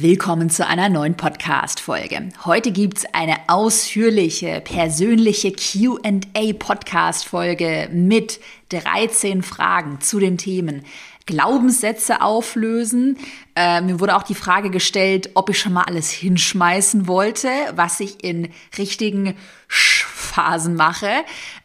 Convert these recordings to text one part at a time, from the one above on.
Willkommen zu einer neuen Podcast-Folge. Heute gibt's eine ausführliche, persönliche QA-Podcast-Folge mit 13 Fragen zu den Themen Glaubenssätze auflösen. Äh, mir wurde auch die Frage gestellt, ob ich schon mal alles hinschmeißen wollte, was ich in richtigen Phasen mache.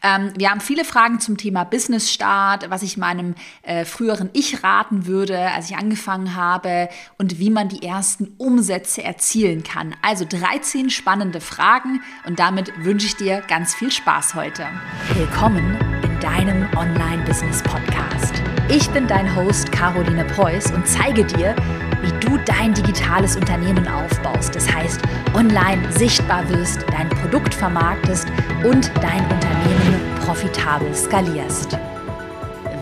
Ähm, wir haben viele Fragen zum Thema Business Start, was ich meinem äh, früheren Ich raten würde, als ich angefangen habe und wie man die ersten Umsätze erzielen kann. Also 13 spannende Fragen und damit wünsche ich dir ganz viel Spaß heute. Willkommen in deinem Online-Business-Podcast. Ich bin dein Host Caroline Preuß und zeige dir, wie du dein digitales Unternehmen aufbaust. Das heißt, online sichtbar wirst, dein Produkt vermarktest und dein Unternehmen profitabel skalierst.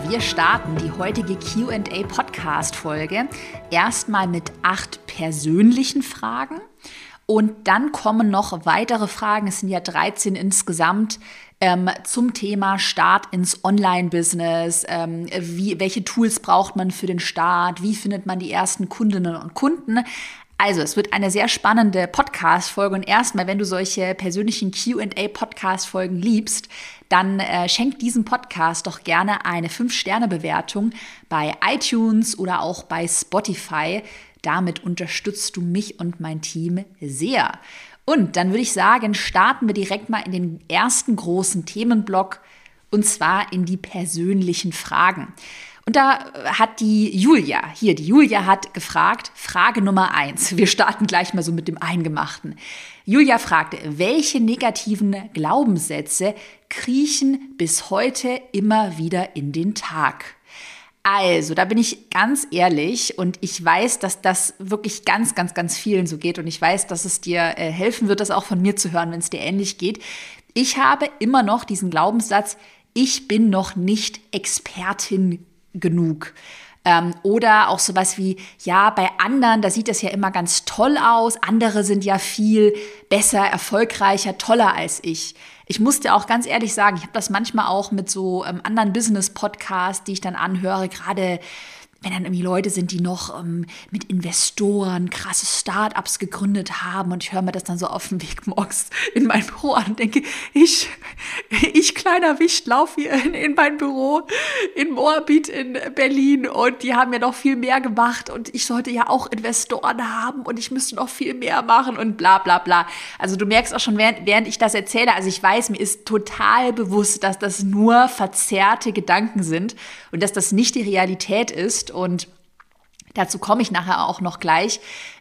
Wir starten die heutige QA Podcast Folge erstmal mit acht persönlichen Fragen. Und dann kommen noch weitere Fragen, es sind ja 13 insgesamt, ähm, zum Thema Start ins Online-Business. Ähm, welche Tools braucht man für den Start? Wie findet man die ersten Kundinnen und Kunden? Also, es wird eine sehr spannende Podcast-Folge und erstmal, wenn du solche persönlichen QA-Podcast-Folgen liebst, dann äh, schenk diesem Podcast doch gerne eine 5-Sterne-Bewertung bei iTunes oder auch bei Spotify. Damit unterstützt du mich und mein Team sehr. Und dann würde ich sagen, starten wir direkt mal in den ersten großen Themenblock und zwar in die persönlichen Fragen. Und da hat die Julia, hier, die Julia hat gefragt, Frage Nummer eins. Wir starten gleich mal so mit dem Eingemachten. Julia fragte, welche negativen Glaubenssätze kriechen bis heute immer wieder in den Tag? Also, da bin ich ganz ehrlich und ich weiß, dass das wirklich ganz, ganz, ganz vielen so geht und ich weiß, dass es dir äh, helfen wird, das auch von mir zu hören, wenn es dir ähnlich geht. Ich habe immer noch diesen Glaubenssatz, ich bin noch nicht Expertin genug. Ähm, oder auch sowas wie, ja, bei anderen, da sieht das ja immer ganz toll aus, andere sind ja viel besser, erfolgreicher, toller als ich. Ich musste auch ganz ehrlich sagen, ich habe das manchmal auch mit so ähm, anderen Business-Podcasts, die ich dann anhöre, gerade wenn dann irgendwie Leute sind, die noch ähm, mit Investoren krasse Startups gegründet haben und ich höre mir das dann so auf dem Weg morgens in mein Büro an und denke, ich, ich kleiner Wicht laufe hier in, in mein Büro in Moabit in Berlin und die haben ja noch viel mehr gemacht und ich sollte ja auch Investoren haben und ich müsste noch viel mehr machen und bla bla bla. Also du merkst auch schon, während, während ich das erzähle, also ich weiß, mir ist total bewusst, dass das nur verzerrte Gedanken sind und dass das nicht die Realität ist und dazu komme ich nachher auch noch gleich.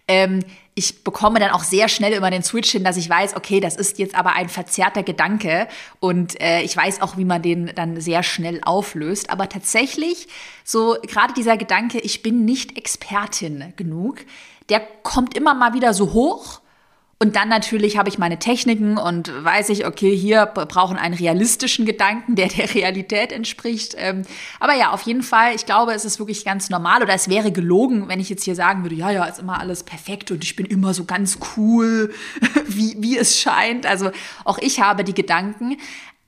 Ähm, ich bekomme dann auch sehr schnell immer den Switch hin, dass ich weiß, okay, das ist jetzt aber ein verzerrter Gedanke und äh, ich weiß auch, wie man den dann sehr schnell auflöst. Aber tatsächlich, so gerade dieser Gedanke, ich bin nicht Expertin genug, der kommt immer mal wieder so hoch und dann natürlich habe ich meine Techniken und weiß ich, okay, hier brauchen einen realistischen Gedanken, der der Realität entspricht. Ähm, aber ja, auf jeden Fall, ich glaube, es ist wirklich ganz normal oder es wäre gelogen, wenn ich jetzt hier sagen würde, ja, ja, ist immer alles perfekt und ich bin immer so ganz cool, wie, wie es scheint. Also auch ich habe die Gedanken.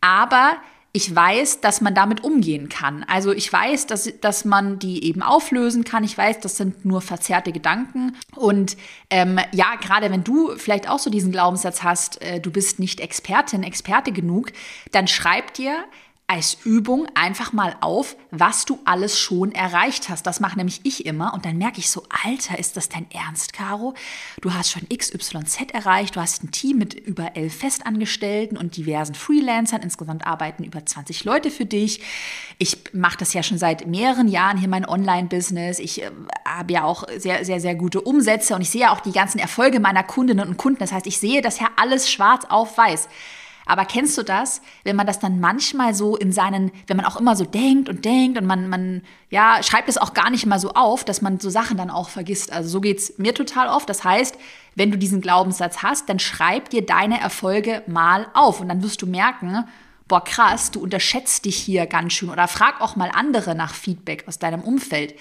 Aber ich weiß, dass man damit umgehen kann. Also ich weiß, dass, dass man die eben auflösen kann. Ich weiß, das sind nur verzerrte Gedanken. Und ähm, ja, gerade wenn du vielleicht auch so diesen Glaubenssatz hast, äh, du bist nicht Expertin, Experte genug, dann schreib dir als Übung einfach mal auf, was du alles schon erreicht hast. Das mache nämlich ich immer und dann merke ich so, Alter, ist das dein Ernst, Caro? Du hast schon XYZ erreicht, du hast ein Team mit über elf Festangestellten und diversen Freelancern, insgesamt arbeiten über 20 Leute für dich. Ich mache das ja schon seit mehreren Jahren hier mein Online-Business. Ich äh, habe ja auch sehr, sehr, sehr gute Umsätze und ich sehe ja auch die ganzen Erfolge meiner Kundinnen und Kunden. Das heißt, ich sehe das ja alles schwarz auf weiß. Aber kennst du das, wenn man das dann manchmal so in seinen, wenn man auch immer so denkt und denkt und man, man ja, schreibt es auch gar nicht mal so auf, dass man so Sachen dann auch vergisst. Also so geht's mir total oft. Das heißt, wenn du diesen Glaubenssatz hast, dann schreib dir deine Erfolge mal auf und dann wirst du merken, boah krass, du unterschätzt dich hier ganz schön oder frag auch mal andere nach Feedback aus deinem Umfeld.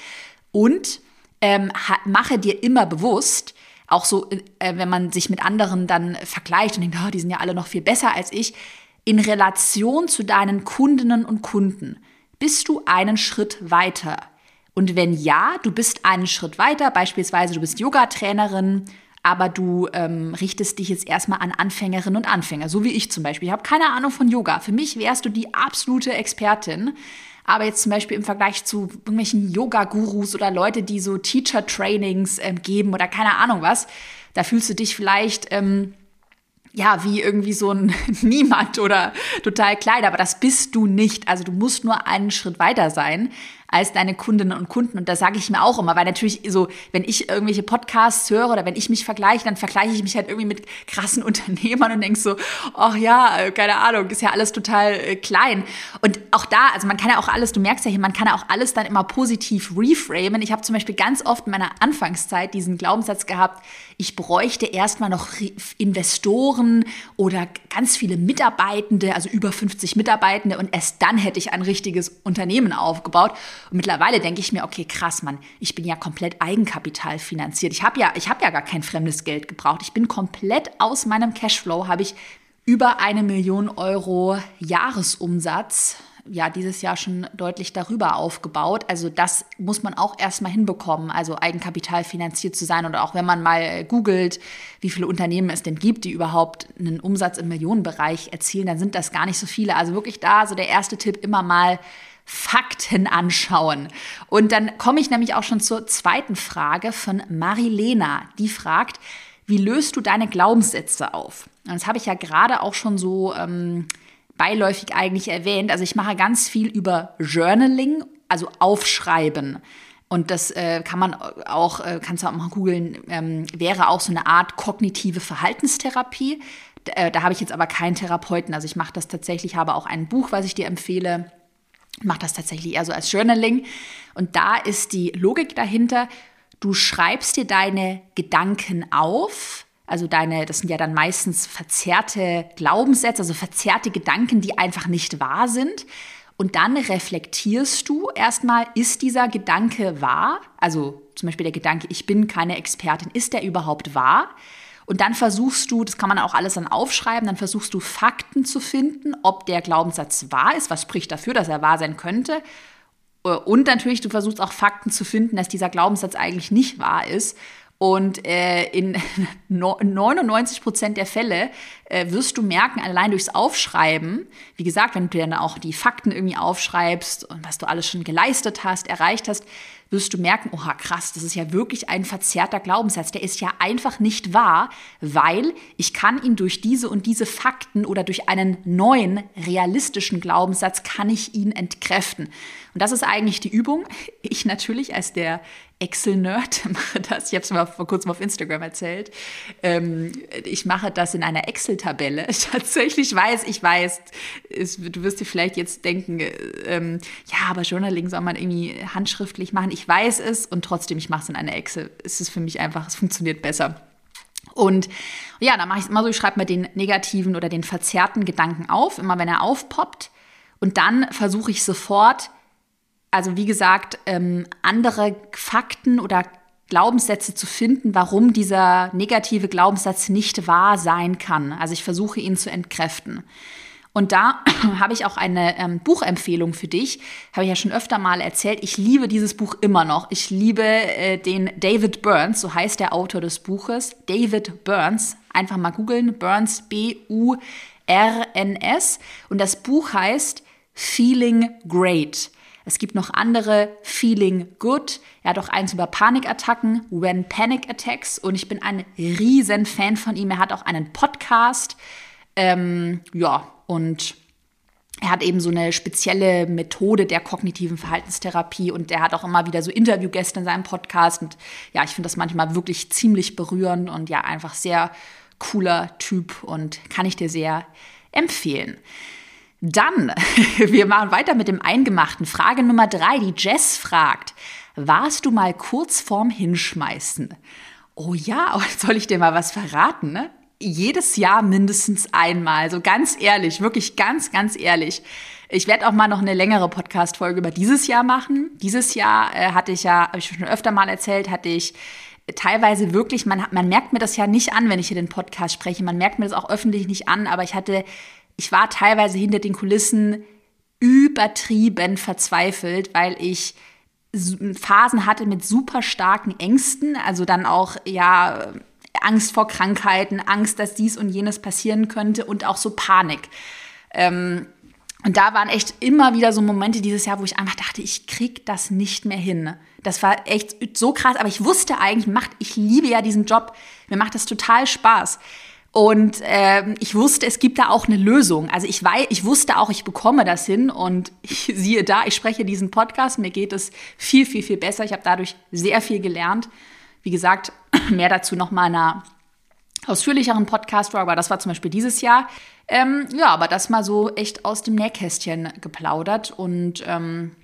Und ähm, mache dir immer bewusst, auch so, äh, wenn man sich mit anderen dann vergleicht und denkt, oh, die sind ja alle noch viel besser als ich, in Relation zu deinen Kundinnen und Kunden bist du einen Schritt weiter. Und wenn ja, du bist einen Schritt weiter, beispielsweise du bist Yoga-Trainerin, aber du ähm, richtest dich jetzt erstmal an Anfängerinnen und Anfänger, so wie ich zum Beispiel. Ich habe keine Ahnung von Yoga. Für mich wärst du die absolute Expertin. Aber jetzt zum Beispiel im Vergleich zu irgendwelchen Yoga-Gurus oder Leute, die so Teacher-Trainings ähm, geben oder keine Ahnung was, da fühlst du dich vielleicht ähm, ja, wie irgendwie so ein Niemand oder total klein, aber das bist du nicht. Also du musst nur einen Schritt weiter sein als deine Kundinnen und Kunden. Und da sage ich mir auch immer, weil natürlich so, wenn ich irgendwelche Podcasts höre oder wenn ich mich vergleiche, dann vergleiche ich mich halt irgendwie mit krassen Unternehmern und denk so, ach ja, äh, keine Ahnung, ist ja alles total äh, klein. Und auch da, also man kann ja auch alles, du merkst ja hier, man kann ja auch alles dann immer positiv reframen. Ich habe zum Beispiel ganz oft in meiner Anfangszeit diesen Glaubenssatz gehabt, ich bräuchte erstmal noch Investoren oder ganz viele Mitarbeitende, also über 50 Mitarbeitende und erst dann hätte ich ein richtiges Unternehmen aufgebaut. Und mittlerweile denke ich mir, okay, krass, Mann, ich bin ja komplett Eigenkapital finanziert. Ich habe ja, ich habe ja gar kein fremdes Geld gebraucht. Ich bin komplett aus meinem Cashflow, habe ich über eine Million Euro Jahresumsatz ja dieses Jahr schon deutlich darüber aufgebaut. Also das muss man auch erstmal hinbekommen, also Eigenkapital finanziert zu sein. oder auch wenn man mal googelt, wie viele Unternehmen es denn gibt, die überhaupt einen Umsatz im Millionenbereich erzielen, dann sind das gar nicht so viele. Also wirklich da so der erste Tipp immer mal Fakten anschauen. Und dann komme ich nämlich auch schon zur zweiten Frage von Marilena. Die fragt, wie löst du deine Glaubenssätze auf? Und das habe ich ja gerade auch schon so ähm, beiläufig eigentlich erwähnt. Also ich mache ganz viel über Journaling, also Aufschreiben. Und das äh, kann man auch, äh, kannst du auch mal googeln, ähm, wäre auch so eine Art kognitive Verhaltenstherapie. D äh, da habe ich jetzt aber keinen Therapeuten. Also ich mache das tatsächlich, habe auch ein Buch, was ich dir empfehle mache das tatsächlich eher so als Journaling. Und da ist die Logik dahinter, du schreibst dir deine Gedanken auf, also deine, das sind ja dann meistens verzerrte Glaubenssätze, also verzerrte Gedanken, die einfach nicht wahr sind. Und dann reflektierst du erstmal, ist dieser Gedanke wahr? Also zum Beispiel der Gedanke, ich bin keine Expertin, ist der überhaupt wahr? Und dann versuchst du, das kann man auch alles dann aufschreiben, dann versuchst du Fakten zu finden, ob der Glaubenssatz wahr ist, was spricht dafür, dass er wahr sein könnte. Und natürlich, du versuchst auch Fakten zu finden, dass dieser Glaubenssatz eigentlich nicht wahr ist. Und äh, in 99 Prozent der Fälle äh, wirst du merken, allein durchs Aufschreiben, wie gesagt, wenn du dann auch die Fakten irgendwie aufschreibst und was du alles schon geleistet hast, erreicht hast, wirst du merken, oha, krass, das ist ja wirklich ein verzerrter Glaubenssatz. Der ist ja einfach nicht wahr, weil ich kann ihn durch diese und diese Fakten oder durch einen neuen, realistischen Glaubenssatz kann ich ihn entkräften. Und das ist eigentlich die Übung. Ich natürlich als der Excel-Nerd mache das. Ich habe es mal vor kurzem auf Instagram erzählt. Ähm, ich mache das in einer Excel-Tabelle. Tatsächlich weiß, ich weiß, es, du wirst dir vielleicht jetzt denken, ähm, ja, aber Journaling soll man irgendwie handschriftlich machen. Ich weiß es und trotzdem, ich mache es in einer Excel. Es ist für mich einfach, es funktioniert besser. Und ja, dann mache ich es immer so, ich schreibe mir den negativen oder den verzerrten Gedanken auf, immer wenn er aufpoppt. Und dann versuche ich sofort also wie gesagt, ähm, andere Fakten oder Glaubenssätze zu finden, warum dieser negative Glaubenssatz nicht wahr sein kann. Also ich versuche ihn zu entkräften. Und da habe ich auch eine ähm, Buchempfehlung für dich. Habe ich ja schon öfter mal erzählt. Ich liebe dieses Buch immer noch. Ich liebe äh, den David Burns, so heißt der Autor des Buches. David Burns. Einfach mal googeln. Burns, B-U-R-N-S. Und das Buch heißt Feeling Great. Es gibt noch andere, Feeling Good. Er hat auch eins über Panikattacken, When Panic Attacks. Und ich bin ein riesen Fan von ihm. Er hat auch einen Podcast. Ähm, ja, und er hat eben so eine spezielle Methode der kognitiven Verhaltenstherapie und er hat auch immer wieder so Interviewgäste in seinem Podcast. Und ja, ich finde das manchmal wirklich ziemlich berührend und ja, einfach sehr cooler Typ und kann ich dir sehr empfehlen. Dann, wir machen weiter mit dem Eingemachten. Frage Nummer drei, die Jess fragt, warst du mal kurz vorm Hinschmeißen? Oh ja, soll ich dir mal was verraten, ne? Jedes Jahr mindestens einmal, so ganz ehrlich, wirklich ganz, ganz ehrlich. Ich werde auch mal noch eine längere Podcast-Folge über dieses Jahr machen. Dieses Jahr äh, hatte ich ja, habe ich schon öfter mal erzählt, hatte ich teilweise wirklich, man, man merkt mir das ja nicht an, wenn ich hier den Podcast spreche. Man merkt mir das auch öffentlich nicht an, aber ich hatte ich war teilweise hinter den Kulissen übertrieben verzweifelt, weil ich Phasen hatte mit super starken Ängsten, also dann auch ja Angst vor Krankheiten, Angst, dass dies und jenes passieren könnte und auch so Panik. Ähm, und da waren echt immer wieder so Momente dieses Jahr, wo ich einfach dachte, ich krieg das nicht mehr hin. Das war echt so krass, aber ich wusste eigentlich, macht, ich liebe ja diesen Job. Mir macht das total Spaß. Und äh, ich wusste, es gibt da auch eine Lösung. Also ich weiß, ich wusste auch, ich bekomme das hin und ich siehe da, ich spreche diesen Podcast, mir geht es viel, viel, viel besser. Ich habe dadurch sehr viel gelernt. Wie gesagt, mehr dazu noch mal in einer ausführlicheren Podcast, aber das war zum Beispiel dieses Jahr. Ähm, ja, aber das mal so echt aus dem Nähkästchen geplaudert und ähm,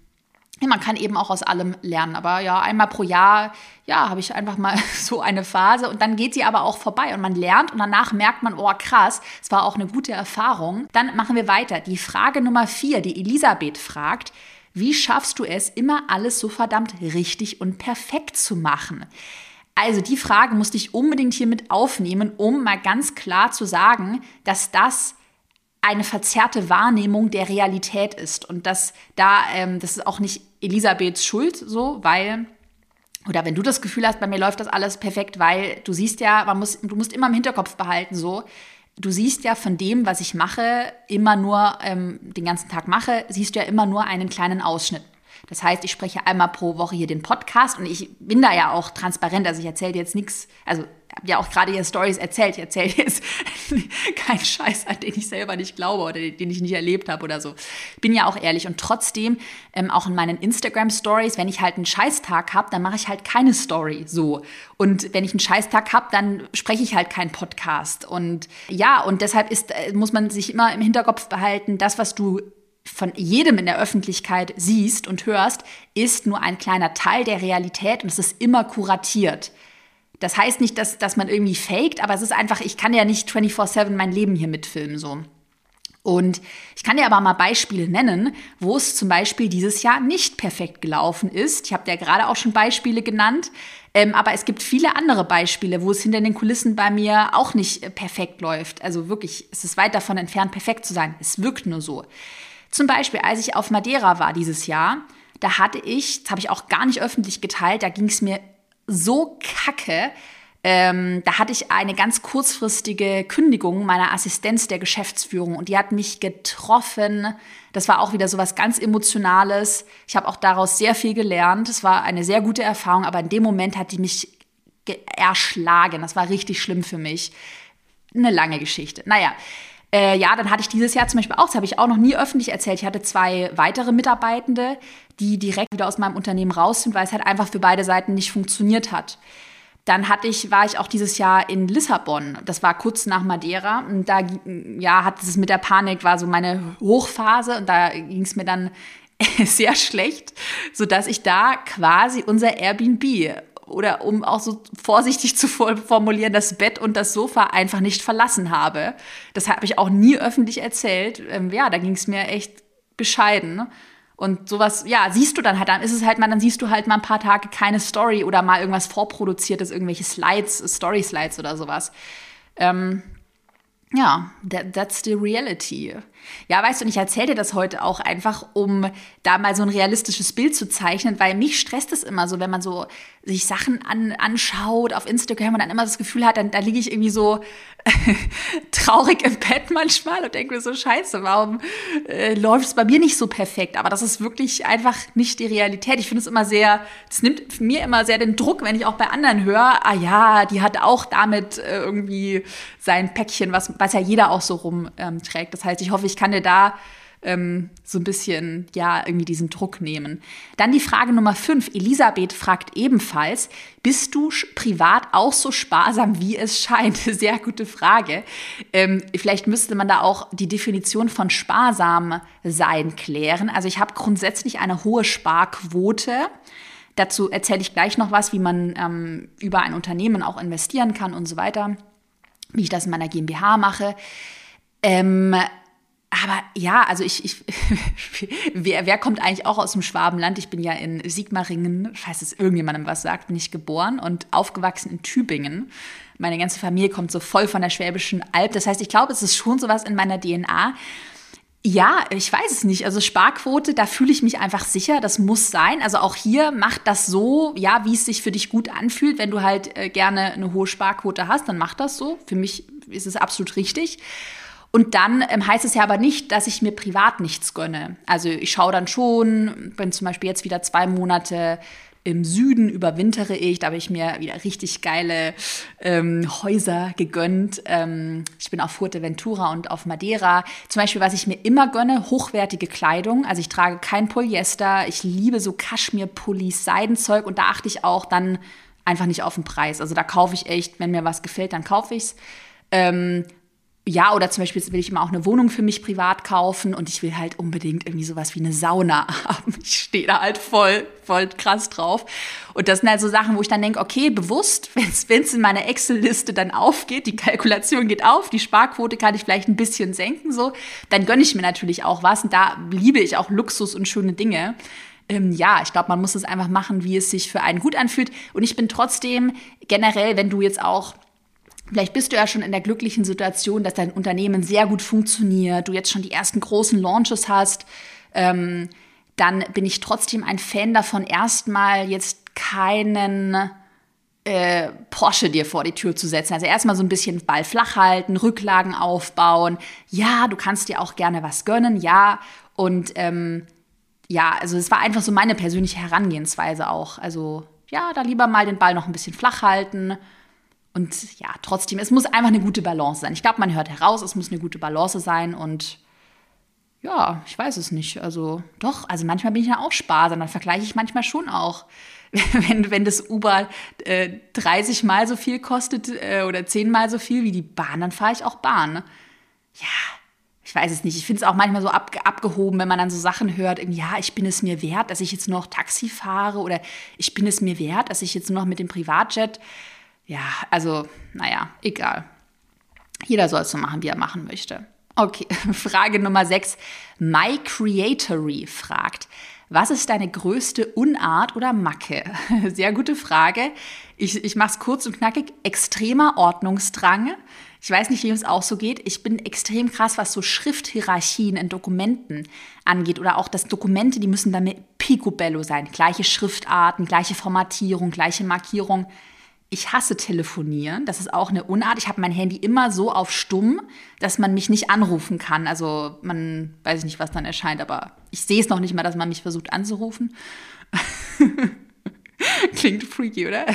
man kann eben auch aus allem lernen. Aber ja, einmal pro Jahr, ja, habe ich einfach mal so eine Phase und dann geht sie aber auch vorbei und man lernt und danach merkt man, oh krass, es war auch eine gute Erfahrung. Dann machen wir weiter. Die Frage Nummer vier, die Elisabeth fragt, wie schaffst du es, immer alles so verdammt richtig und perfekt zu machen? Also die Frage musste ich unbedingt hier mit aufnehmen, um mal ganz klar zu sagen, dass das eine verzerrte Wahrnehmung der Realität ist und dass da ähm, das ist auch nicht Elisabeths Schuld so, weil oder wenn du das Gefühl hast, bei mir läuft das alles perfekt, weil du siehst ja, man muss, du musst immer im Hinterkopf behalten so, du siehst ja von dem, was ich mache, immer nur ähm, den ganzen Tag mache, siehst du ja immer nur einen kleinen Ausschnitt. Das heißt, ich spreche einmal pro Woche hier den Podcast und ich bin da ja auch transparent. Also ich erzähle jetzt nichts, also habe ja auch gerade hier Stories erzählt. Ich erzähle jetzt keinen Scheiß, an den ich selber nicht glaube oder den ich nicht erlebt habe oder so. Bin ja auch ehrlich und trotzdem ähm, auch in meinen Instagram Stories, wenn ich halt einen Scheißtag habe, dann mache ich halt keine Story so. Und wenn ich einen Scheißtag habe, dann spreche ich halt keinen Podcast. Und ja, und deshalb ist, äh, muss man sich immer im Hinterkopf behalten, das, was du von jedem in der Öffentlichkeit siehst und hörst, ist nur ein kleiner Teil der Realität und es ist immer kuratiert. Das heißt nicht, dass, dass man irgendwie faked, aber es ist einfach, ich kann ja nicht 24-7 mein Leben hier mitfilmen, so. Und ich kann dir aber mal Beispiele nennen, wo es zum Beispiel dieses Jahr nicht perfekt gelaufen ist. Ich habe dir gerade auch schon Beispiele genannt, ähm, aber es gibt viele andere Beispiele, wo es hinter den Kulissen bei mir auch nicht äh, perfekt läuft. Also wirklich, es ist weit davon entfernt, perfekt zu sein. Es wirkt nur so. Zum Beispiel, als ich auf Madeira war dieses Jahr, da hatte ich, das habe ich auch gar nicht öffentlich geteilt, da ging es mir so kacke. Ähm, da hatte ich eine ganz kurzfristige Kündigung meiner Assistenz der Geschäftsführung und die hat mich getroffen. Das war auch wieder so was ganz Emotionales. Ich habe auch daraus sehr viel gelernt. Es war eine sehr gute Erfahrung, aber in dem Moment hat die mich erschlagen. Das war richtig schlimm für mich. Eine lange Geschichte. Naja, äh, ja, dann hatte ich dieses Jahr zum Beispiel auch, das habe ich auch noch nie öffentlich erzählt, ich hatte zwei weitere Mitarbeitende, die direkt wieder aus meinem Unternehmen raus sind, weil es halt einfach für beide Seiten nicht funktioniert hat. Dann hatte ich, war ich auch dieses Jahr in Lissabon. Das war kurz nach Madeira. Und da ja, hat es mit der Panik, war so meine Hochphase. Und da ging es mir dann sehr schlecht, sodass ich da quasi unser Airbnb oder um auch so vorsichtig zu formulieren, das Bett und das Sofa einfach nicht verlassen habe. Das habe ich auch nie öffentlich erzählt. Ähm, ja, da ging es mir echt bescheiden. Und sowas, ja, siehst du dann halt, dann ist es halt mal, dann siehst du halt mal ein paar Tage keine Story oder mal irgendwas vorproduziertes, irgendwelche Slides, Story-Slides oder sowas. Ähm, ja, that, that's the reality. Ja, weißt du, und ich erzähle dir das heute auch einfach, um da mal so ein realistisches Bild zu zeichnen, weil mich stresst es immer so, wenn man so sich Sachen an, anschaut auf Instagram und dann immer das Gefühl hat, dann da liege ich irgendwie so traurig im Bett manchmal und denke mir so, scheiße, warum äh, läuft es bei mir nicht so perfekt? Aber das ist wirklich einfach nicht die Realität. Ich finde es immer sehr, es nimmt mir immer sehr den Druck, wenn ich auch bei anderen höre, ah ja, die hat auch damit äh, irgendwie sein Päckchen, was, was ja jeder auch so rumträgt. Ähm, das heißt, ich hoffe, ich kann dir da ähm, so ein bisschen, ja, irgendwie diesen Druck nehmen. Dann die Frage Nummer fünf. Elisabeth fragt ebenfalls, bist du privat auch so sparsam, wie es scheint? Sehr gute Frage. Ähm, vielleicht müsste man da auch die Definition von sparsam sein klären. Also ich habe grundsätzlich eine hohe Sparquote. Dazu erzähle ich gleich noch was, wie man ähm, über ein Unternehmen auch investieren kann und so weiter, wie ich das in meiner GmbH mache. Ähm, aber ja, also ich, ich wer, wer kommt eigentlich auch aus dem Schwabenland? Ich bin ja in Sigmaringen, falls es irgendjemandem was sagt, bin ich geboren und aufgewachsen in Tübingen. Meine ganze Familie kommt so voll von der Schwäbischen Alb. Das heißt, ich glaube, es ist schon sowas in meiner DNA. Ja, ich weiß es nicht. Also Sparquote, da fühle ich mich einfach sicher, das muss sein. Also auch hier macht das so, ja, wie es sich für dich gut anfühlt. Wenn du halt äh, gerne eine hohe Sparquote hast, dann mach das so. Für mich ist es absolut richtig. Und dann ähm, heißt es ja aber nicht, dass ich mir privat nichts gönne. Also ich schaue dann schon, wenn zum Beispiel jetzt wieder zwei Monate im Süden überwintere ich. Da habe ich mir wieder richtig geile ähm, Häuser gegönnt. Ähm, ich bin auf Fuerteventura und auf Madeira. Zum Beispiel, was ich mir immer gönne, hochwertige Kleidung. Also ich trage kein Polyester. Ich liebe so Kaschmir-Pullis, Seidenzeug und da achte ich auch dann einfach nicht auf den Preis. Also da kaufe ich echt, wenn mir was gefällt, dann kaufe ich es. Ähm, ja, oder zum Beispiel will ich immer auch eine Wohnung für mich privat kaufen und ich will halt unbedingt irgendwie sowas wie eine Sauna haben. Ich stehe da halt voll, voll krass drauf. Und das sind halt so Sachen, wo ich dann denke, okay, bewusst, wenn es in meiner Excel-Liste dann aufgeht, die Kalkulation geht auf, die Sparquote kann ich vielleicht ein bisschen senken, so, dann gönne ich mir natürlich auch was. Und da liebe ich auch Luxus und schöne Dinge. Ähm, ja, ich glaube, man muss es einfach machen, wie es sich für einen gut anfühlt. Und ich bin trotzdem generell, wenn du jetzt auch Vielleicht bist du ja schon in der glücklichen Situation, dass dein Unternehmen sehr gut funktioniert, du jetzt schon die ersten großen Launches hast. Ähm, dann bin ich trotzdem ein Fan davon, erstmal jetzt keinen äh, Porsche dir vor die Tür zu setzen. Also erstmal so ein bisschen Ball flach halten, Rücklagen aufbauen. Ja, du kannst dir auch gerne was gönnen, ja. Und ähm, ja, also es war einfach so meine persönliche Herangehensweise auch. Also ja, da lieber mal den Ball noch ein bisschen flach halten und ja, trotzdem, es muss einfach eine gute Balance sein. Ich glaube, man hört heraus, es muss eine gute Balance sein und ja, ich weiß es nicht. Also doch, also manchmal bin ich ja auch sparsam, dann vergleiche ich manchmal schon auch. Wenn, wenn das Uber äh, 30 Mal so viel kostet äh, oder 10 Mal so viel wie die Bahn, dann fahre ich auch Bahn. Ja, ich weiß es nicht. Ich finde es auch manchmal so ab, abgehoben, wenn man dann so Sachen hört, ja, ich bin es mir wert, dass ich jetzt noch Taxi fahre oder ich bin es mir wert, dass ich jetzt noch mit dem Privatjet ja, also, naja, egal. Jeder soll es so machen, wie er machen möchte. Okay, Frage Nummer 6. My Creatory fragt, was ist deine größte Unart oder Macke? Sehr gute Frage. Ich, ich mache es kurz und knackig. Extremer Ordnungsdrang. Ich weiß nicht, wie es auch so geht. Ich bin extrem krass, was so Schrifthierarchien in Dokumenten angeht. Oder auch, dass Dokumente, die müssen damit picobello sein. Gleiche Schriftarten, gleiche Formatierung, gleiche Markierung ich hasse telefonieren. Das ist auch eine Unart. Ich habe mein Handy immer so auf stumm, dass man mich nicht anrufen kann. Also man weiß nicht, was dann erscheint, aber ich sehe es noch nicht mal, dass man mich versucht anzurufen. Klingt freaky, oder?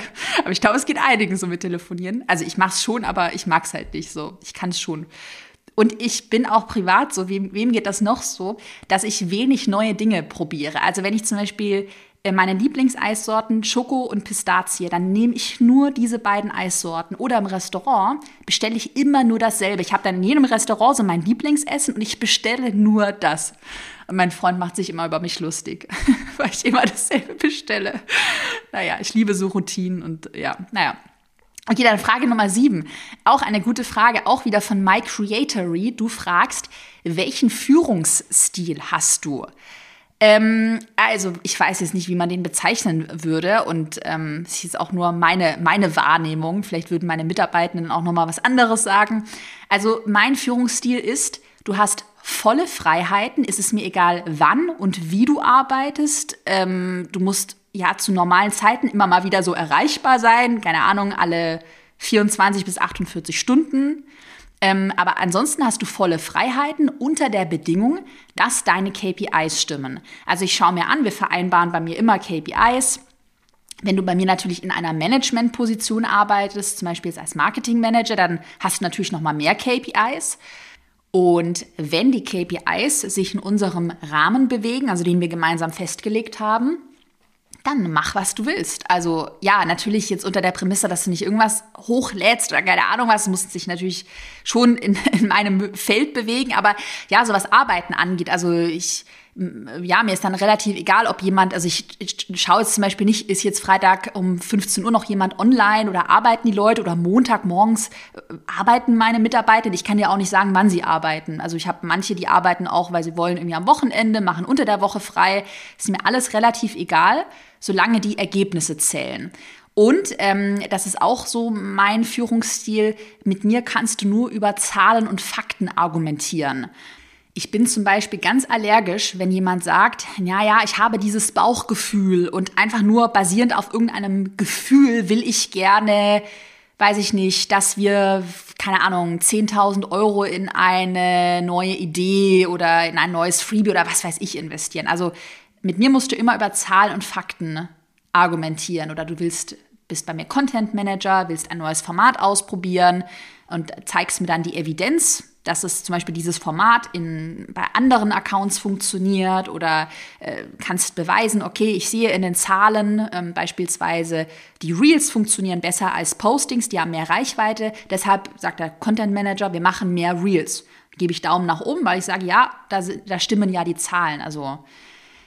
Aber ich glaube, es geht einigen so mit Telefonieren. Also ich mache es schon, aber ich mag es halt nicht so. Ich kann es schon. Und ich bin auch privat so, wem, wem geht das noch so, dass ich wenig neue Dinge probiere. Also wenn ich zum Beispiel meine Lieblingseissorten Schoko und Pistazie, dann nehme ich nur diese beiden Eissorten. Oder im Restaurant bestelle ich immer nur dasselbe. Ich habe dann in jedem Restaurant so mein Lieblingsessen und ich bestelle nur das. Und mein Freund macht sich immer über mich lustig, weil ich immer dasselbe bestelle. Naja, ich liebe so Routinen und ja, naja. Okay, dann Frage Nummer sieben. Auch eine gute Frage, auch wieder von My Creatory. Du fragst, welchen Führungsstil hast du? Ähm, also, ich weiß jetzt nicht, wie man den bezeichnen würde. Und ähm, es ist auch nur meine, meine Wahrnehmung. Vielleicht würden meine Mitarbeitenden auch noch mal was anderes sagen. Also, mein Führungsstil ist, du hast volle Freiheiten. Es ist mir egal, wann und wie du arbeitest. Ähm, du musst ja zu normalen Zeiten immer mal wieder so erreichbar sein. Keine Ahnung, alle 24 bis 48 Stunden. Ähm, aber ansonsten hast du volle Freiheiten unter der Bedingung, dass deine KPIs stimmen. Also ich schaue mir an, wir vereinbaren bei mir immer KPIs. Wenn du bei mir natürlich in einer Managementposition arbeitest, zum Beispiel als Marketing Manager, dann hast du natürlich noch mal mehr KPIs. Und wenn die KPIs sich in unserem Rahmen bewegen, also den wir gemeinsam festgelegt haben, dann mach, was du willst. Also ja, natürlich jetzt unter der Prämisse, dass du nicht irgendwas hochlädst oder keine Ahnung was, du musst sich natürlich schon in, in meinem Feld bewegen, aber ja, so was Arbeiten angeht, also ich ja, mir ist dann relativ egal, ob jemand, also ich, ich schaue jetzt zum Beispiel nicht, ist jetzt Freitag um 15 Uhr noch jemand online oder arbeiten die Leute oder Montagmorgens äh, arbeiten meine Mitarbeiter. Ich kann ja auch nicht sagen, wann sie arbeiten. Also ich habe manche, die arbeiten auch, weil sie wollen irgendwie am Wochenende, machen unter der Woche frei. Ist mir alles relativ egal, solange die Ergebnisse zählen. Und ähm, das ist auch so mein Führungsstil. Mit mir kannst du nur über Zahlen und Fakten argumentieren. Ich bin zum Beispiel ganz allergisch, wenn jemand sagt, ja, ja, ich habe dieses Bauchgefühl und einfach nur basierend auf irgendeinem Gefühl will ich gerne, weiß ich nicht, dass wir, keine Ahnung, 10.000 Euro in eine neue Idee oder in ein neues Freebie oder was weiß ich investieren. Also mit mir musst du immer über Zahlen und Fakten argumentieren oder du willst, bist bei mir Content Manager, willst ein neues Format ausprobieren und zeigst mir dann die Evidenz dass es zum Beispiel dieses Format in, bei anderen Accounts funktioniert oder äh, kannst beweisen, okay, ich sehe in den Zahlen ähm, beispielsweise, die Reels funktionieren besser als Postings, die haben mehr Reichweite. Deshalb sagt der Content Manager, wir machen mehr Reels. Gebe ich Daumen nach oben, weil ich sage, ja, da, da stimmen ja die Zahlen. Also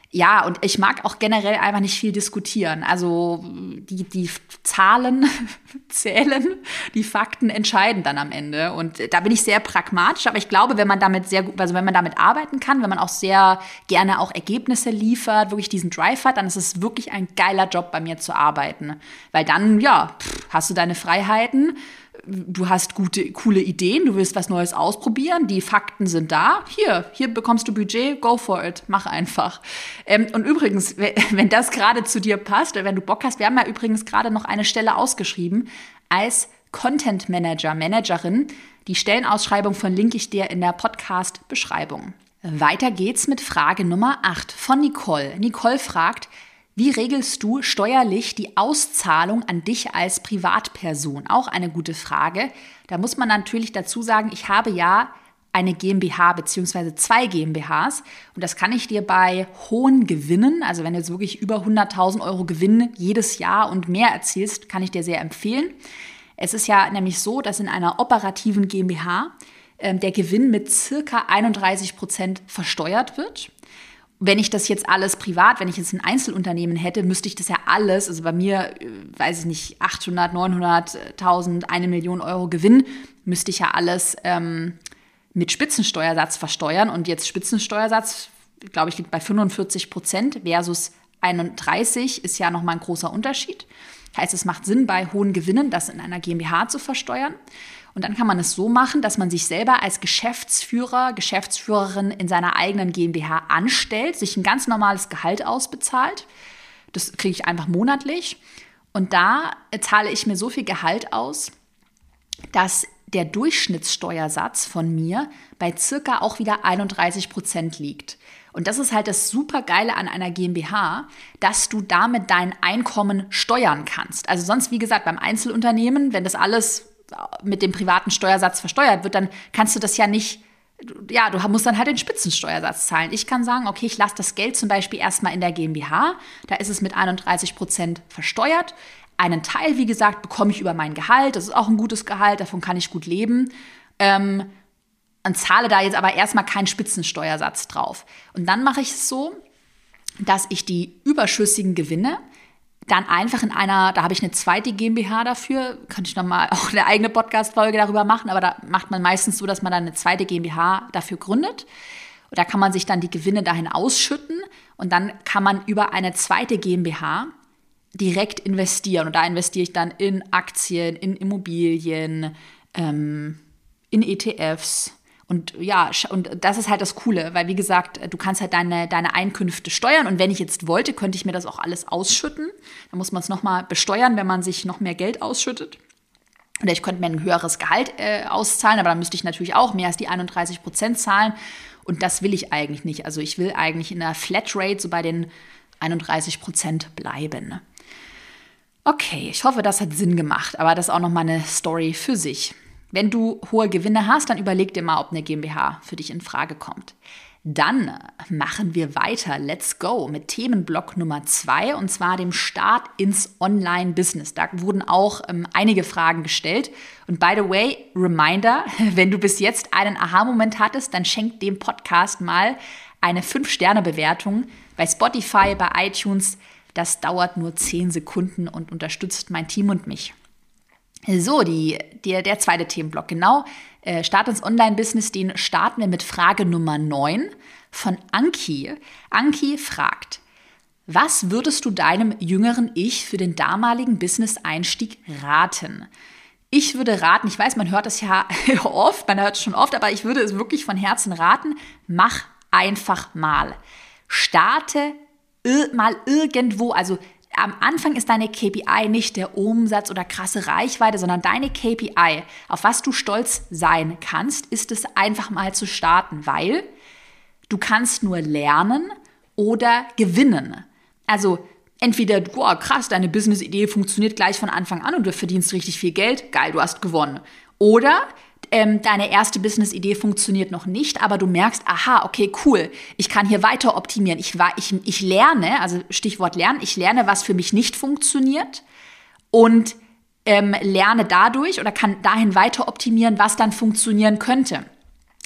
ja, und ich mag auch generell einfach nicht viel diskutieren. Also die, die Zahlen zählen, die Fakten entscheiden dann am Ende. Und da bin ich sehr pragmatisch, aber ich glaube, wenn man damit sehr gut, also wenn man damit arbeiten kann, wenn man auch sehr gerne auch Ergebnisse liefert, wirklich diesen Drive hat, dann ist es wirklich ein geiler Job bei mir zu arbeiten. Weil dann, ja, pff, hast du deine Freiheiten du hast gute, coole Ideen, du willst was Neues ausprobieren, die Fakten sind da. Hier, hier bekommst du Budget, go for it, mach einfach. Ähm, und übrigens, wenn das gerade zu dir passt, wenn du Bock hast, wir haben ja übrigens gerade noch eine Stelle ausgeschrieben als Content Manager, Managerin. Die Stellenausschreibung verlinke ich dir in der Podcast-Beschreibung. Weiter geht's mit Frage Nummer 8 von Nicole. Nicole fragt, wie regelst du steuerlich die Auszahlung an dich als Privatperson? Auch eine gute Frage. Da muss man natürlich dazu sagen, ich habe ja eine GmbH bzw. zwei GmbHs und das kann ich dir bei hohen Gewinnen, also wenn du jetzt wirklich über 100.000 Euro Gewinn jedes Jahr und mehr erzielst, kann ich dir sehr empfehlen. Es ist ja nämlich so, dass in einer operativen GmbH äh, der Gewinn mit circa 31 Prozent versteuert wird wenn ich das jetzt alles privat, wenn ich jetzt ein Einzelunternehmen hätte, müsste ich das ja alles, also bei mir, äh, weiß ich nicht, 800, 900.000, eine Million Euro Gewinn, müsste ich ja alles ähm, mit Spitzensteuersatz versteuern. Und jetzt Spitzensteuersatz, glaube ich, liegt bei 45 Prozent versus 31 ist ja nochmal ein großer Unterschied. Heißt, es macht Sinn, bei hohen Gewinnen das in einer GmbH zu versteuern. Und dann kann man es so machen, dass man sich selber als Geschäftsführer, Geschäftsführerin in seiner eigenen GmbH anstellt, sich ein ganz normales Gehalt ausbezahlt. Das kriege ich einfach monatlich. Und da zahle ich mir so viel Gehalt aus, dass der Durchschnittssteuersatz von mir bei circa auch wieder 31 Prozent liegt. Und das ist halt das Supergeile an einer GmbH, dass du damit dein Einkommen steuern kannst. Also sonst, wie gesagt, beim Einzelunternehmen, wenn das alles mit dem privaten Steuersatz versteuert wird, dann kannst du das ja nicht ja, du musst dann halt den Spitzensteuersatz zahlen. Ich kann sagen, okay, ich lasse das Geld zum Beispiel erstmal in der GmbH, da ist es mit 31 Prozent versteuert. Einen Teil, wie gesagt, bekomme ich über mein Gehalt, das ist auch ein gutes Gehalt, davon kann ich gut leben. Ähm, und zahle da jetzt aber erstmal keinen Spitzensteuersatz drauf. Und dann mache ich es so, dass ich die überschüssigen Gewinne dann einfach in einer, da habe ich eine zweite GmbH dafür, könnte ich nochmal auch eine eigene Podcast-Folge darüber machen, aber da macht man meistens so, dass man dann eine zweite GmbH dafür gründet. Und da kann man sich dann die Gewinne dahin ausschütten und dann kann man über eine zweite GmbH direkt investieren. Und da investiere ich dann in Aktien, in Immobilien, ähm, in ETFs, und ja, und das ist halt das Coole, weil wie gesagt, du kannst halt deine, deine Einkünfte steuern und wenn ich jetzt wollte, könnte ich mir das auch alles ausschütten. Dann muss man es nochmal besteuern, wenn man sich noch mehr Geld ausschüttet. Oder ich könnte mir ein höheres Gehalt äh, auszahlen, aber dann müsste ich natürlich auch mehr als die 31 Prozent zahlen. Und das will ich eigentlich nicht. Also ich will eigentlich in der Flatrate so bei den 31 Prozent bleiben. Okay, ich hoffe, das hat Sinn gemacht, aber das ist auch nochmal eine Story für sich. Wenn du hohe Gewinne hast, dann überleg dir mal, ob eine GmbH für dich in Frage kommt. Dann machen wir weiter. Let's go mit Themenblock Nummer zwei und zwar dem Start ins Online-Business. Da wurden auch ähm, einige Fragen gestellt. Und by the way, Reminder, wenn du bis jetzt einen Aha-Moment hattest, dann schenk dem Podcast mal eine 5-Sterne-Bewertung bei Spotify, bei iTunes. Das dauert nur 10 Sekunden und unterstützt mein Team und mich. So, die, der, der zweite Themenblock, genau. Äh, Start ins Online-Business, den starten wir mit Frage Nummer 9 von Anki. Anki fragt, was würdest du deinem jüngeren Ich für den damaligen Business-Einstieg raten? Ich würde raten, ich weiß, man hört es ja oft, man hört es schon oft, aber ich würde es wirklich von Herzen raten, mach einfach mal. Starte mal irgendwo, also am Anfang ist deine KPI nicht der Umsatz oder krasse Reichweite, sondern deine KPI, auf was du stolz sein kannst, ist es einfach mal zu starten, weil du kannst nur lernen oder gewinnen. Also entweder, boah, krass, deine Business-Idee funktioniert gleich von Anfang an und du verdienst richtig viel Geld, geil, du hast gewonnen. Oder ähm, deine erste Business-Idee funktioniert noch nicht, aber du merkst, aha, okay, cool, ich kann hier weiter optimieren. Ich, ich, ich lerne, also Stichwort lernen, ich lerne, was für mich nicht funktioniert und ähm, lerne dadurch oder kann dahin weiter optimieren, was dann funktionieren könnte.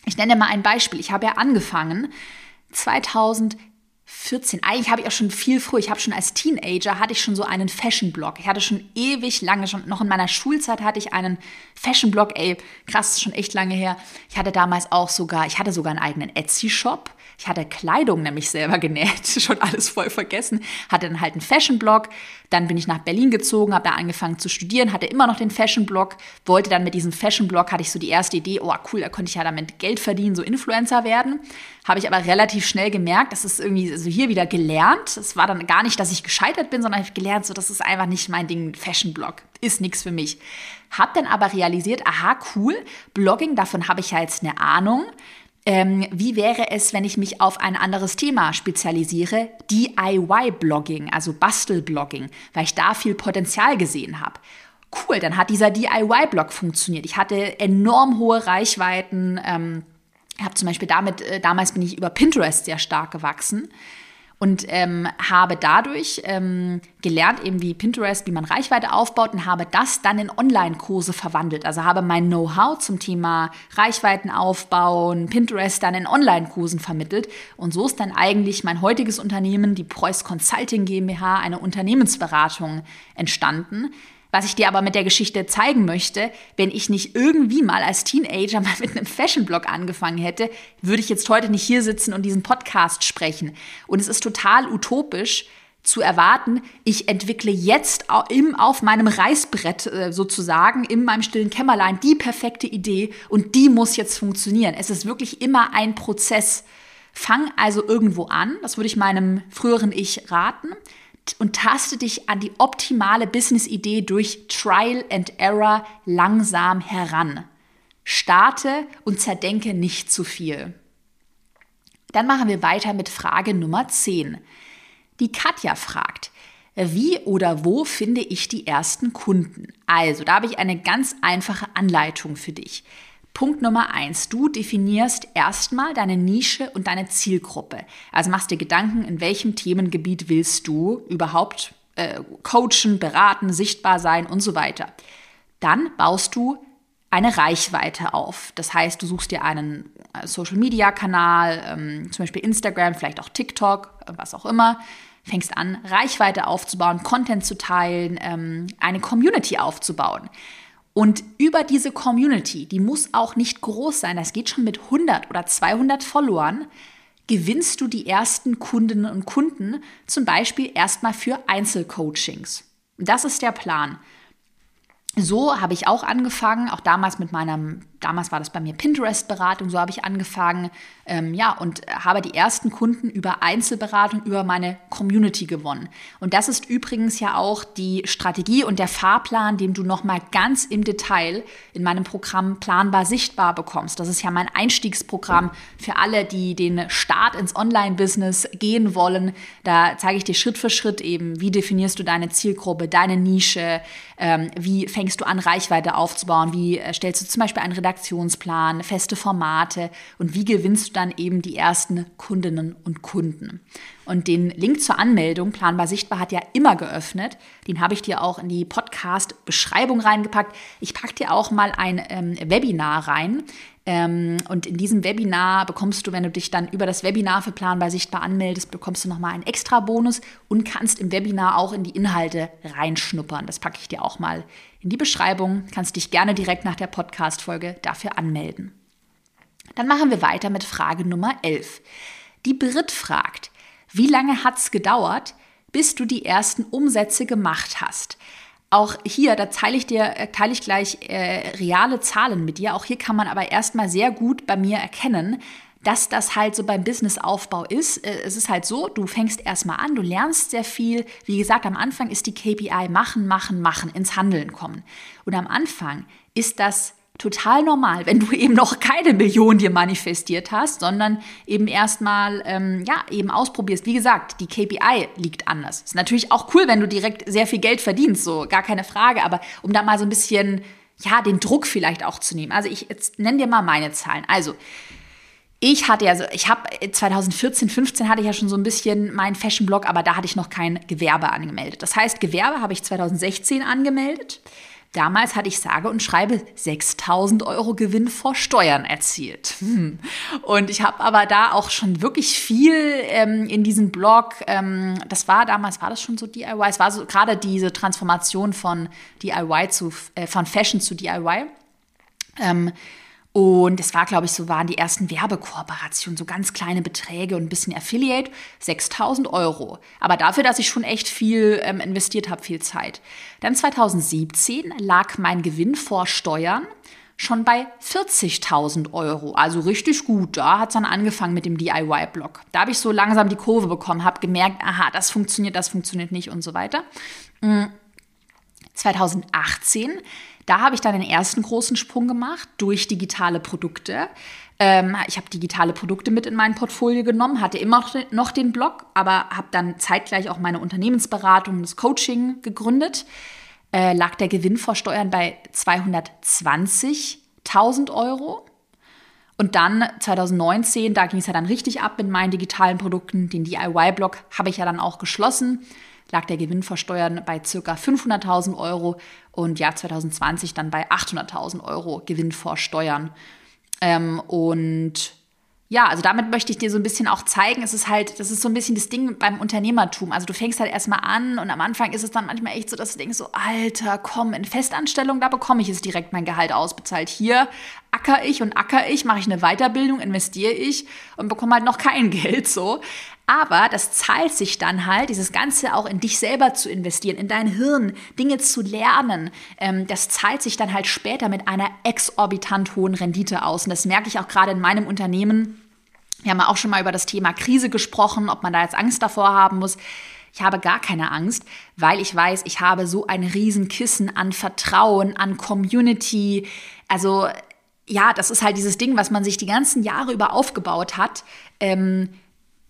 Ich nenne mal ein Beispiel. Ich habe ja angefangen 2000 14. Eigentlich habe ich auch schon viel früher, ich habe schon als Teenager, hatte ich schon so einen Fashion-Blog. Ich hatte schon ewig lange, schon noch in meiner Schulzeit hatte ich einen Fashion-Blog. Ey, krass, schon echt lange her. Ich hatte damals auch sogar, ich hatte sogar einen eigenen Etsy-Shop. Ich hatte Kleidung nämlich selber genäht, schon alles voll vergessen. Hatte dann halt einen Fashion-Blog. Dann bin ich nach Berlin gezogen, habe da angefangen zu studieren, hatte immer noch den Fashion-Blog, wollte dann mit diesem Fashion-Blog, hatte ich so die erste Idee, oh cool, da konnte ich ja damit Geld verdienen, so Influencer werden. Habe ich aber relativ schnell gemerkt, das ist irgendwie so hier wieder gelernt. Es war dann gar nicht, dass ich gescheitert bin, sondern ich habe gelernt, so das ist einfach nicht mein Ding, Fashion-Blog, ist nichts für mich. Hab dann aber realisiert, aha, cool, Blogging, davon habe ich ja jetzt eine Ahnung ähm, wie wäre es, wenn ich mich auf ein anderes Thema spezialisiere? DIY-Blogging, also Bastel-Blogging, weil ich da viel Potenzial gesehen habe. Cool, dann hat dieser DIY-Blog funktioniert. Ich hatte enorm hohe Reichweiten. Ähm, habe zum Beispiel damit, äh, damals bin ich über Pinterest sehr stark gewachsen und ähm, habe dadurch ähm, gelernt, eben wie Pinterest, wie man Reichweite aufbaut und habe das dann in Online-Kurse verwandelt. Also habe mein Know-how zum Thema Reichweiten aufbauen, Pinterest dann in Online-Kursen vermittelt. Und so ist dann eigentlich mein heutiges Unternehmen, die Preuß Consulting GmbH, eine Unternehmensberatung entstanden, was ich dir aber mit der Geschichte zeigen möchte, wenn ich nicht irgendwie mal als Teenager mal mit einem Fashion-Blog angefangen hätte, würde ich jetzt heute nicht hier sitzen und diesen Podcast sprechen. Und es ist total utopisch, zu erwarten, ich entwickle jetzt im, auf meinem Reißbrett äh, sozusagen, in meinem stillen Kämmerlein, die perfekte Idee und die muss jetzt funktionieren. Es ist wirklich immer ein Prozess. Fang also irgendwo an, das würde ich meinem früheren Ich raten und taste dich an die optimale Business-Idee durch Trial and Error langsam heran. Starte und zerdenke nicht zu viel. Dann machen wir weiter mit Frage Nummer 10. Die Katja fragt, wie oder wo finde ich die ersten Kunden? Also, da habe ich eine ganz einfache Anleitung für dich. Punkt Nummer eins, du definierst erstmal deine Nische und deine Zielgruppe. Also machst dir Gedanken, in welchem Themengebiet willst du überhaupt äh, coachen, beraten, sichtbar sein und so weiter. Dann baust du eine Reichweite auf. Das heißt, du suchst dir einen äh, Social-Media-Kanal, ähm, zum Beispiel Instagram, vielleicht auch TikTok, äh, was auch immer, fängst an, Reichweite aufzubauen, Content zu teilen, ähm, eine Community aufzubauen. Und über diese Community, die muss auch nicht groß sein, das geht schon mit 100 oder 200 Followern, gewinnst du die ersten Kundinnen und Kunden, zum Beispiel erstmal für Einzelcoachings. Das ist der Plan so habe ich auch angefangen, auch damals mit meinem, damals war das bei mir Pinterest-Beratung, so habe ich angefangen, ähm, ja, und habe die ersten Kunden über Einzelberatung, über meine Community gewonnen. Und das ist übrigens ja auch die Strategie und der Fahrplan, den du nochmal ganz im Detail in meinem Programm Planbar Sichtbar bekommst. Das ist ja mein Einstiegsprogramm für alle, die den Start ins Online-Business gehen wollen. Da zeige ich dir Schritt für Schritt eben, wie definierst du deine Zielgruppe, deine Nische, ähm, wie fängst du an, Reichweite aufzubauen? Wie äh, stellst du zum Beispiel einen Redaktionsplan, feste Formate und wie gewinnst du dann eben die ersten Kundinnen und Kunden? Und den Link zur Anmeldung, Planbar Sichtbar, hat ja immer geöffnet. Den habe ich dir auch in die Podcast-Beschreibung reingepackt. Ich packe dir auch mal ein ähm, Webinar rein. Ähm, und in diesem Webinar bekommst du, wenn du dich dann über das Webinar für Planbar Sichtbar anmeldest, bekommst du nochmal einen extra Bonus und kannst im Webinar auch in die Inhalte reinschnuppern. Das packe ich dir auch mal in die Beschreibung. Kannst dich gerne direkt nach der Podcast-Folge dafür anmelden. Dann machen wir weiter mit Frage Nummer 11. Die Brit fragt, wie lange hat es gedauert, bis du die ersten Umsätze gemacht hast? auch hier, da teile ich dir, äh, teile ich gleich äh, reale Zahlen mit dir. Auch hier kann man aber erstmal sehr gut bei mir erkennen, dass das halt so beim Businessaufbau ist. Äh, es ist halt so, du fängst erstmal an, du lernst sehr viel. Wie gesagt, am Anfang ist die KPI machen, machen, machen, ins Handeln kommen. Und am Anfang ist das total normal, wenn du eben noch keine Million dir manifestiert hast, sondern eben erstmal ähm, ja eben ausprobierst. Wie gesagt, die KPI liegt anders. Ist natürlich auch cool, wenn du direkt sehr viel Geld verdienst, so gar keine Frage. Aber um da mal so ein bisschen ja den Druck vielleicht auch zu nehmen. Also ich jetzt nenn dir mal meine Zahlen. Also ich hatte ja, so, ich habe 2014, 15 hatte ich ja schon so ein bisschen meinen Fashion-Blog, aber da hatte ich noch kein Gewerbe angemeldet. Das heißt, Gewerbe habe ich 2016 angemeldet. Damals hatte ich sage und schreibe 6000 Euro Gewinn vor Steuern erzielt. Hm. Und ich habe aber da auch schon wirklich viel ähm, in diesem Blog, ähm, das war damals, war das schon so DIY? Es war so gerade diese Transformation von DIY zu, äh, von Fashion zu DIY. Ähm, und es war, glaube ich, so waren die ersten Werbekooperationen, so ganz kleine Beträge und ein bisschen Affiliate, 6000 Euro. Aber dafür, dass ich schon echt viel ähm, investiert habe, viel Zeit. Dann 2017 lag mein Gewinn vor Steuern schon bei 40.000 Euro. Also richtig gut. Da hat es dann angefangen mit dem DIY-Blog. Da habe ich so langsam die Kurve bekommen, habe gemerkt, aha, das funktioniert, das funktioniert nicht und so weiter. 2018 hm. Da habe ich dann den ersten großen Sprung gemacht durch digitale Produkte. Ähm, ich habe digitale Produkte mit in mein Portfolio genommen, hatte immer noch den Blog, aber habe dann zeitgleich auch meine Unternehmensberatung, das Coaching gegründet. Äh, lag der Gewinn vor Steuern bei 220.000 Euro. Und dann 2019, da ging es ja dann richtig ab mit meinen digitalen Produkten. Den DIY-Blog habe ich ja dann auch geschlossen lag der Gewinn vor Steuern bei ca. 500.000 Euro und Jahr 2020 dann bei 800.000 Euro Gewinn vor Steuern. Ähm, und ja, also damit möchte ich dir so ein bisschen auch zeigen, es ist halt, das ist so ein bisschen das Ding beim Unternehmertum. Also du fängst halt erstmal an und am Anfang ist es dann manchmal echt so, dass du denkst so, Alter, komm, in Festanstellung, da bekomme ich es direkt mein Gehalt ausbezahlt. Hier acker ich und acker ich, mache ich eine Weiterbildung, investiere ich und bekomme halt noch kein Geld so. Aber das zahlt sich dann halt, dieses Ganze auch in dich selber zu investieren, in dein Hirn, Dinge zu lernen. Ähm, das zahlt sich dann halt später mit einer exorbitant hohen Rendite aus. Und das merke ich auch gerade in meinem Unternehmen. Wir haben auch schon mal über das Thema Krise gesprochen, ob man da jetzt Angst davor haben muss. Ich habe gar keine Angst, weil ich weiß, ich habe so ein Riesenkissen an Vertrauen, an Community. Also ja, das ist halt dieses Ding, was man sich die ganzen Jahre über aufgebaut hat. Ähm,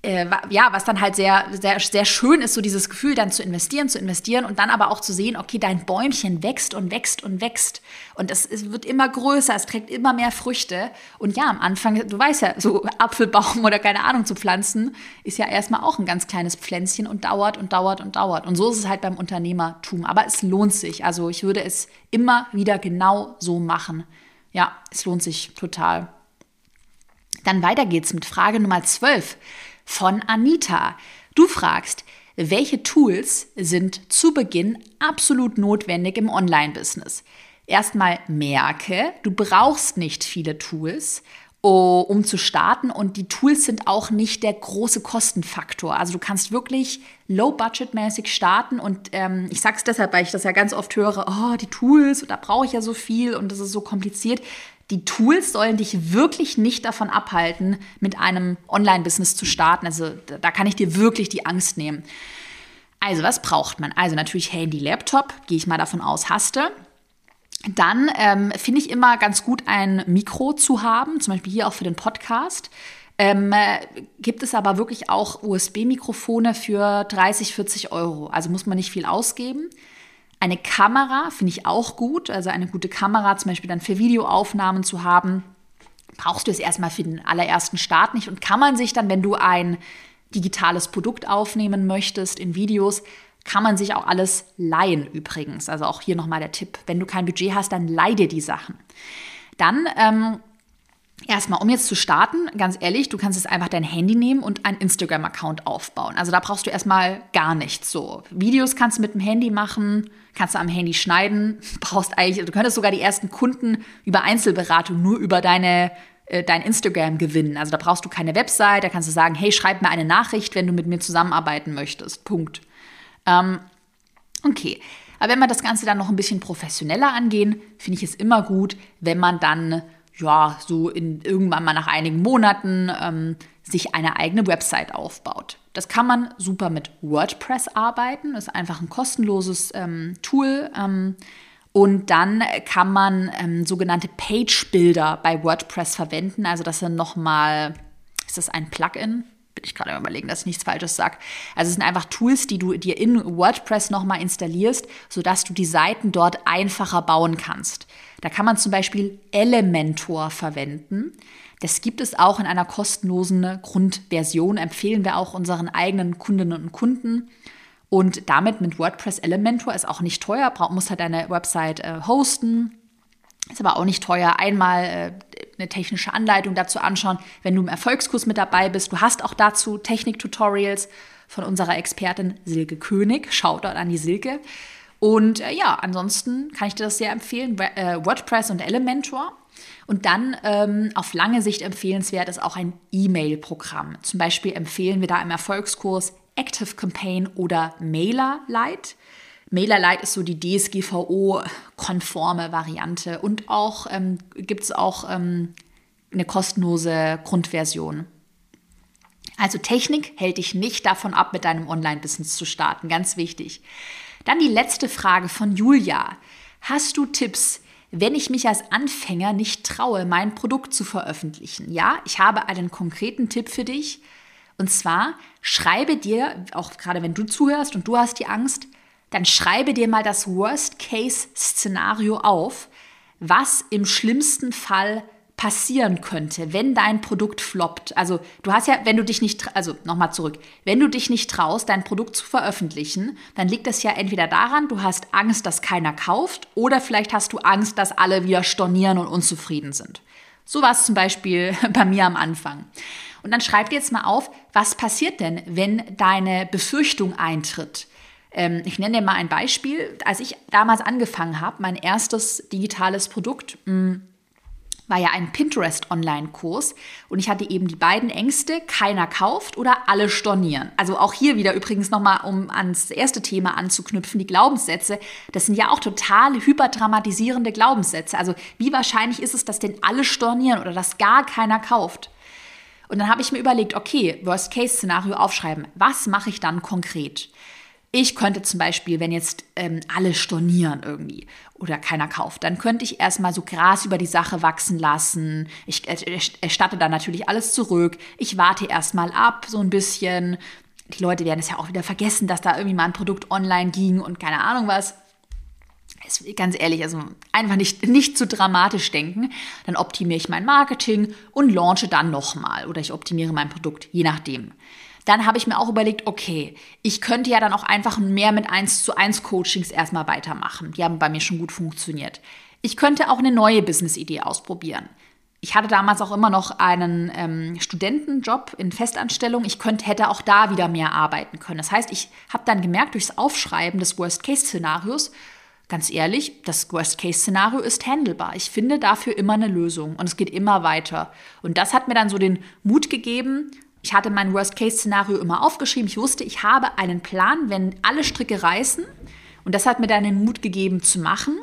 äh, ja, was dann halt sehr, sehr, sehr schön ist, so dieses Gefühl dann zu investieren, zu investieren und dann aber auch zu sehen, okay, dein Bäumchen wächst und wächst und wächst. Und es, es wird immer größer, es trägt immer mehr Früchte. Und ja, am Anfang, du weißt ja, so Apfelbaum oder keine Ahnung zu pflanzen, ist ja erstmal auch ein ganz kleines Pflänzchen und dauert und dauert und dauert. Und so ist es halt beim Unternehmertum, aber es lohnt sich, also ich würde es immer wieder genau so machen. Ja, es lohnt sich total. Dann weiter geht's mit Frage Nummer 12 von Anita. Du fragst, welche Tools sind zu Beginn absolut notwendig im Online-Business? Erstmal merke, du brauchst nicht viele Tools, um zu starten und die Tools sind auch nicht der große Kostenfaktor. Also du kannst wirklich low-budget-mäßig starten und ähm, ich sage es deshalb, weil ich das ja ganz oft höre, oh, die Tools, da brauche ich ja so viel und das ist so kompliziert die Tools sollen dich wirklich nicht davon abhalten, mit einem Online-Business zu starten. Also da kann ich dir wirklich die Angst nehmen. Also was braucht man? Also natürlich Handy, Laptop, gehe ich mal davon aus, hast du. Dann ähm, finde ich immer ganz gut, ein Mikro zu haben, zum Beispiel hier auch für den Podcast. Ähm, äh, gibt es aber wirklich auch USB-Mikrofone für 30, 40 Euro. Also muss man nicht viel ausgeben. Eine Kamera finde ich auch gut, also eine gute Kamera zum Beispiel dann für Videoaufnahmen zu haben, brauchst du es erstmal für den allerersten Start nicht und kann man sich dann, wenn du ein digitales Produkt aufnehmen möchtest in Videos, kann man sich auch alles leihen übrigens. Also auch hier nochmal der Tipp, wenn du kein Budget hast, dann leih dir die Sachen. Dann ähm, Erstmal, um jetzt zu starten, ganz ehrlich, du kannst jetzt einfach dein Handy nehmen und einen Instagram-Account aufbauen. Also da brauchst du erstmal gar nichts. So, Videos kannst du mit dem Handy machen, kannst du am Handy schneiden, brauchst eigentlich, du könntest sogar die ersten Kunden über Einzelberatung nur über deine äh, dein Instagram gewinnen. Also da brauchst du keine Website, da kannst du sagen, hey, schreib mir eine Nachricht, wenn du mit mir zusammenarbeiten möchtest. Punkt. Ähm, okay. Aber wenn wir das Ganze dann noch ein bisschen professioneller angehen, finde ich es immer gut, wenn man dann ja so in, irgendwann mal nach einigen Monaten ähm, sich eine eigene Website aufbaut. Das kann man super mit WordPress arbeiten, ist einfach ein kostenloses ähm, Tool. Ähm, und dann kann man ähm, sogenannte Page-Builder bei WordPress verwenden. Also das sind nochmal, ist das ein Plugin? Bin ich gerade überlegen, dass ich nichts Falsches sage. Also es sind einfach Tools, die du dir in WordPress nochmal installierst, sodass du die Seiten dort einfacher bauen kannst. Da kann man zum Beispiel Elementor verwenden. Das gibt es auch in einer kostenlosen Grundversion, empfehlen wir auch unseren eigenen Kundinnen und Kunden. Und damit mit WordPress Elementor ist auch nicht teuer, musst halt deine Website äh, hosten. Ist aber auch nicht teuer. Einmal äh, eine technische Anleitung dazu anschauen, wenn du im Erfolgskurs mit dabei bist. Du hast auch dazu Technik-Tutorials von unserer Expertin Silke König. Schaut dort an die Silke. Und äh, ja, ansonsten kann ich dir das sehr empfehlen. Äh, WordPress und Elementor. Und dann ähm, auf lange Sicht empfehlenswert ist auch ein E-Mail-Programm. Zum Beispiel empfehlen wir da im Erfolgskurs Active Campaign oder MailerLite. MailerLite ist so die DSGVO-konforme Variante und auch ähm, gibt es auch ähm, eine kostenlose Grundversion. Also Technik hält dich nicht davon ab, mit deinem Online-Business zu starten, ganz wichtig. Dann die letzte Frage von Julia. Hast du Tipps, wenn ich mich als Anfänger nicht traue, mein Produkt zu veröffentlichen? Ja, ich habe einen konkreten Tipp für dich. Und zwar schreibe dir, auch gerade wenn du zuhörst und du hast die Angst, dann schreibe dir mal das Worst-Case-Szenario auf, was im schlimmsten Fall passieren könnte, wenn dein Produkt floppt. Also du hast ja, wenn du dich nicht, also nochmal zurück, wenn du dich nicht traust, dein Produkt zu veröffentlichen, dann liegt das ja entweder daran, du hast Angst, dass keiner kauft, oder vielleicht hast du Angst, dass alle wieder stornieren und unzufrieden sind. So war es zum Beispiel bei mir am Anfang. Und dann schreib dir jetzt mal auf, was passiert denn, wenn deine Befürchtung eintritt? Ähm, ich nenne dir mal ein Beispiel. Als ich damals angefangen habe, mein erstes digitales Produkt, mh, hm, war ja ein Pinterest-Online-Kurs und ich hatte eben die beiden Ängste, keiner kauft oder alle stornieren. Also auch hier wieder übrigens nochmal, um ans erste Thema anzuknüpfen, die Glaubenssätze, das sind ja auch total hyperdramatisierende Glaubenssätze. Also wie wahrscheinlich ist es, dass denn alle stornieren oder dass gar keiner kauft? Und dann habe ich mir überlegt, okay, Worst-Case-Szenario aufschreiben. Was mache ich dann konkret? Ich könnte zum Beispiel, wenn jetzt ähm, alle stornieren irgendwie oder keiner kauft, dann könnte ich erstmal so Gras über die Sache wachsen lassen. Ich erstatte dann natürlich alles zurück. Ich warte erstmal ab, so ein bisschen. Die Leute werden es ja auch wieder vergessen, dass da irgendwie mal ein Produkt online ging und keine Ahnung was ganz ehrlich, also einfach nicht, nicht zu dramatisch denken. Dann optimiere ich mein Marketing und launche dann nochmal oder ich optimiere mein Produkt, je nachdem. Dann habe ich mir auch überlegt, okay, ich könnte ja dann auch einfach mehr mit 1 zu 1 Coachings erstmal weitermachen. Die haben bei mir schon gut funktioniert. Ich könnte auch eine neue Business-Idee ausprobieren. Ich hatte damals auch immer noch einen ähm, Studentenjob in Festanstellung. Ich könnte, hätte auch da wieder mehr arbeiten können. Das heißt, ich habe dann gemerkt, durchs Aufschreiben des Worst-Case-Szenarios, ganz ehrlich, das Worst-Case-Szenario ist handelbar. Ich finde dafür immer eine Lösung und es geht immer weiter. Und das hat mir dann so den Mut gegeben. Ich hatte mein Worst-Case-Szenario immer aufgeschrieben. Ich wusste, ich habe einen Plan, wenn alle Stricke reißen. Und das hat mir dann den Mut gegeben zu machen.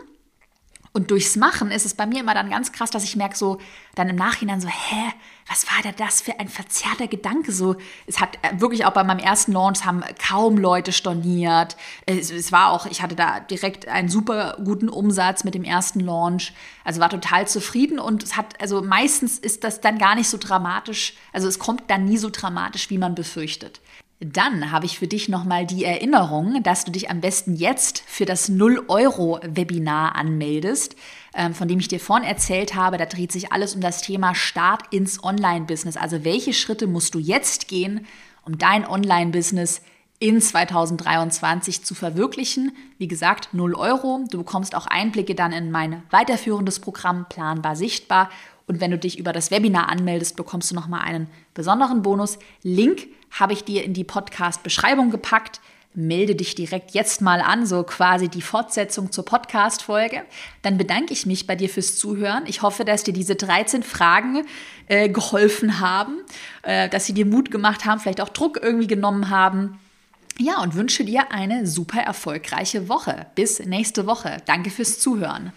Und durchs Machen ist es bei mir immer dann ganz krass, dass ich merke so dann im Nachhinein so, hä, was war da das für ein verzerrter Gedanke? So, es hat äh, wirklich auch bei meinem ersten Launch haben kaum Leute storniert. Es, es war auch, ich hatte da direkt einen super guten Umsatz mit dem ersten Launch. Also war total zufrieden und es hat, also meistens ist das dann gar nicht so dramatisch. Also es kommt dann nie so dramatisch, wie man befürchtet. Dann habe ich für dich nochmal die Erinnerung, dass du dich am besten jetzt für das 0-Euro-Webinar anmeldest, ähm, von dem ich dir vorhin erzählt habe. Da dreht sich alles um das Thema Start ins Online-Business. Also welche Schritte musst du jetzt gehen, um dein Online-Business in 2023 zu verwirklichen. Wie gesagt, 0 Euro. Du bekommst auch Einblicke dann in mein weiterführendes Programm Planbar Sichtbar. Und wenn du dich über das Webinar anmeldest, bekommst du nochmal einen besonderen Bonus. Link habe ich dir in die Podcast-Beschreibung gepackt. Melde dich direkt jetzt mal an, so quasi die Fortsetzung zur Podcast-Folge. Dann bedanke ich mich bei dir fürs Zuhören. Ich hoffe, dass dir diese 13 Fragen äh, geholfen haben, äh, dass sie dir Mut gemacht haben, vielleicht auch Druck irgendwie genommen haben. Ja, und wünsche dir eine super erfolgreiche Woche. Bis nächste Woche. Danke fürs Zuhören.